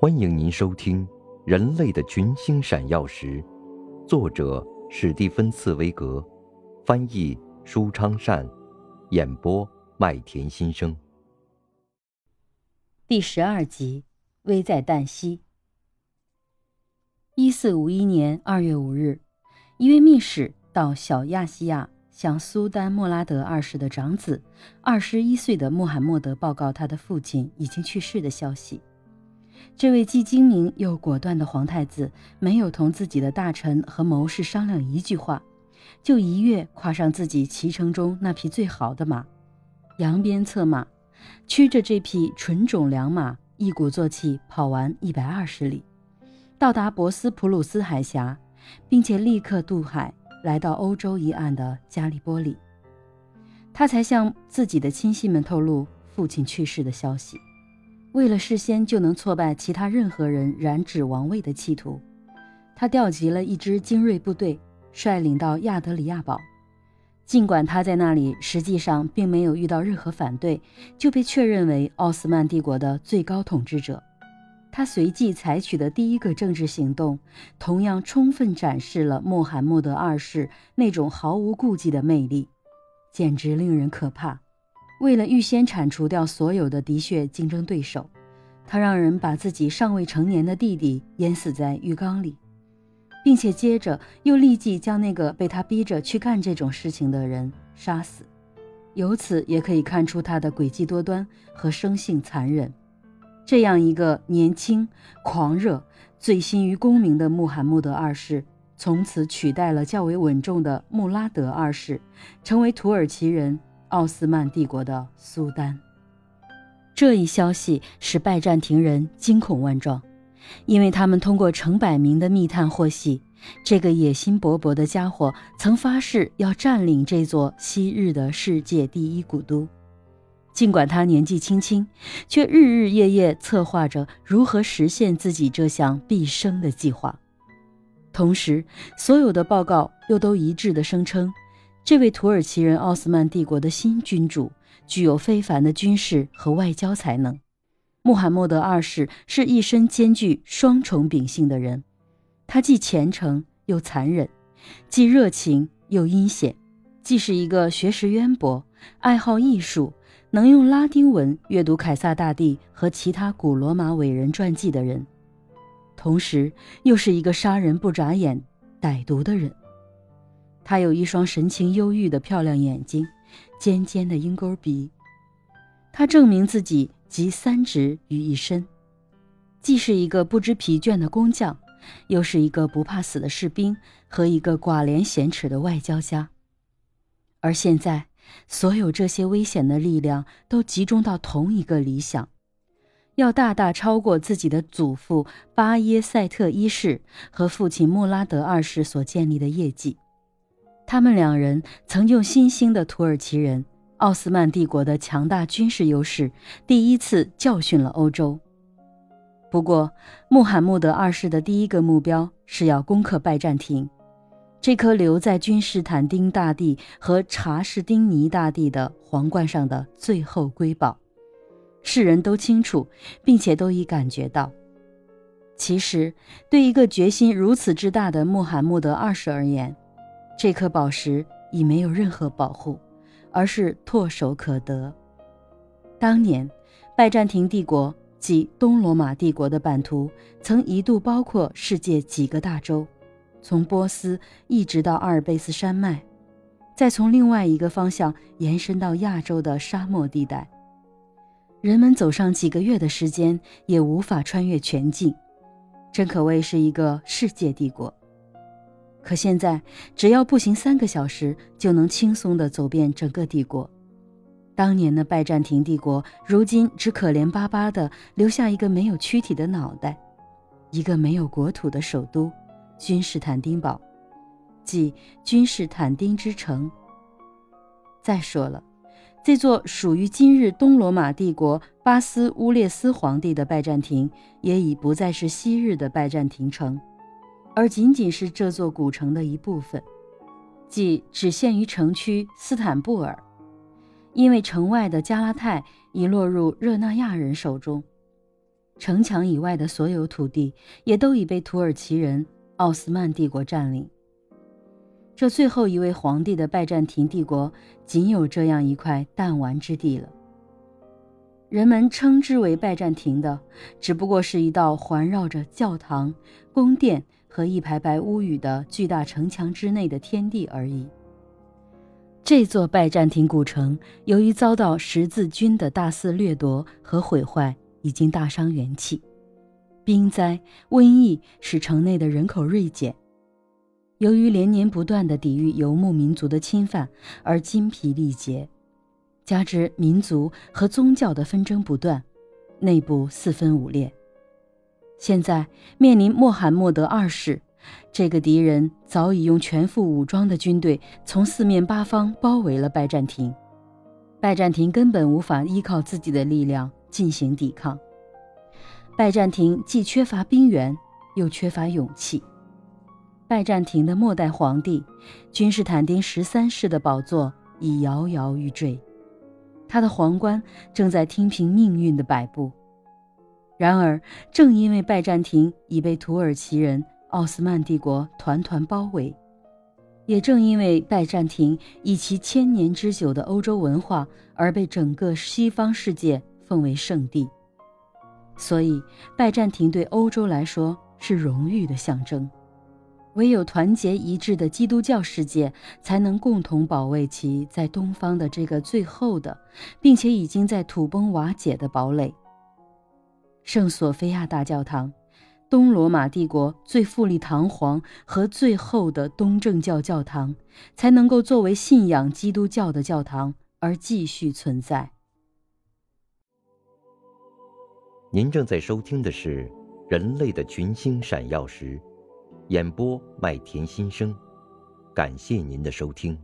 欢迎您收听《人类的群星闪耀时》，作者史蒂芬·茨威格，翻译舒昌善，演播麦田心声。第十二集，危在旦夕。一四五一年二月五日，一位密使到小亚细亚。向苏丹莫拉德二世的长子，二十一岁的穆罕默德报告他的父亲已经去世的消息。这位既精明又果断的皇太子，没有同自己的大臣和谋士商量一句话，就一跃跨上自己骑乘中那匹最好的马，扬鞭策马，驱着这匹纯种良马，一鼓作气跑完一百二十里，到达博斯普鲁斯海峡，并且立刻渡海。来到欧洲一岸的加利波里，他才向自己的亲信们透露父亲去世的消息。为了事先就能挫败其他任何人染指王位的企图，他调集了一支精锐部队，率领到亚德里亚堡。尽管他在那里实际上并没有遇到任何反对，就被确认为奥斯曼帝国的最高统治者。他随即采取的第一个政治行动，同样充分展示了穆罕默德二世那种毫无顾忌的魅力，简直令人可怕。为了预先铲除掉所有的嫡血竞争对手，他让人把自己尚未成年的弟弟淹死在浴缸里，并且接着又立即将那个被他逼着去干这种事情的人杀死。由此也可以看出他的诡计多端和生性残忍。这样一个年轻、狂热、醉心于功名的穆罕默德二世，从此取代了较为稳重的穆拉德二世，成为土耳其人奥斯曼帝国的苏丹。这一消息使拜占庭人惊恐万状，因为他们通过成百名的密探获悉，这个野心勃勃的家伙曾发誓要占领这座昔日的世界第一古都。尽管他年纪轻轻，却日日夜夜策划着如何实现自己这项毕生的计划。同时，所有的报告又都一致地声称，这位土耳其人奥斯曼帝国的新君主具有非凡的军事和外交才能。穆罕默德二世是一身兼具双重秉性的人，他既虔诚又残忍，既热情又阴险，既是一个学识渊博、爱好艺术。能用拉丁文阅读凯撒大帝和其他古罗马伟人传记的人，同时又是一个杀人不眨眼、歹毒的人。他有一双神情忧郁的漂亮眼睛，尖尖的鹰钩鼻。他证明自己集三职于一身，既是一个不知疲倦的工匠，又是一个不怕死的士兵和一个寡廉鲜耻的外交家。而现在。所有这些危险的力量都集中到同一个理想，要大大超过自己的祖父巴耶塞特一世和父亲穆拉德二世所建立的业绩。他们两人曾用新兴的土耳其人、奥斯曼帝国的强大军事优势，第一次教训了欧洲。不过，穆罕默德二世的第一个目标是要攻克拜占庭。这颗留在君士坦丁大帝和查士丁尼大帝的皇冠上的最后瑰宝，世人都清楚，并且都已感觉到。其实，对一个决心如此之大的穆罕默德二世而言，这颗宝石已没有任何保护，而是唾手可得。当年，拜占庭帝国及东罗马帝国的版图曾一度包括世界几个大洲。从波斯一直到阿尔卑斯山脉，再从另外一个方向延伸到亚洲的沙漠地带，人们走上几个月的时间也无法穿越全境，真可谓是一个世界帝国。可现在，只要步行三个小时就能轻松地走遍整个帝国。当年的拜占庭帝国，如今只可怜巴巴地留下一个没有躯体的脑袋，一个没有国土的首都。君士坦丁堡，即君士坦丁之城。再说了，这座属于今日东罗马帝国巴斯乌列斯皇帝的拜占庭，也已不再是昔日的拜占庭城，而仅仅是这座古城的一部分，即只限于城区斯坦布尔，因为城外的加拉泰已落入热那亚人手中。城墙以外的所有土地也都已被土耳其人奥斯曼帝国占领。这最后一位皇帝的拜占庭帝国，仅有这样一块弹丸之地了。人们称之为拜占庭的，只不过是一道环绕着教堂、宫殿和一排排屋宇的巨大城墙之内的天地而已。这座拜占庭古城，由于遭到十字军的大肆掠夺和毁坏，已经大伤元气。兵灾、瘟疫使城内的人口锐减。由于连年不断的抵御游牧民族的侵犯而精疲力竭，加之民族和宗教的纷争不断，内部四分五裂。现在面临穆罕默德二世，这个敌人早已用全副武装的军队从四面八方包围了拜占庭，拜占庭根本无法依靠自己的力量进行抵抗。拜占庭既缺乏兵源，又缺乏勇气。拜占庭的末代皇帝君士坦丁十三世的宝座已摇摇欲坠，他的皇冠正在听凭命运的摆布。然而，正因为拜占庭已被土耳其人、奥斯曼帝国团团包围，也正因为拜占庭以其千年之久的欧洲文化而被整个西方世界奉为圣地，所以拜占庭对欧洲来说是荣誉的象征。唯有团结一致的基督教世界，才能共同保卫其在东方的这个最后的，并且已经在土崩瓦解的堡垒——圣索菲亚大教堂，东罗马帝国最富丽堂皇和最后的东正教教堂，才能够作为信仰基督教的教堂而继续存在。您正在收听的是《人类的群星闪耀时》。演播麦田心声，感谢您的收听。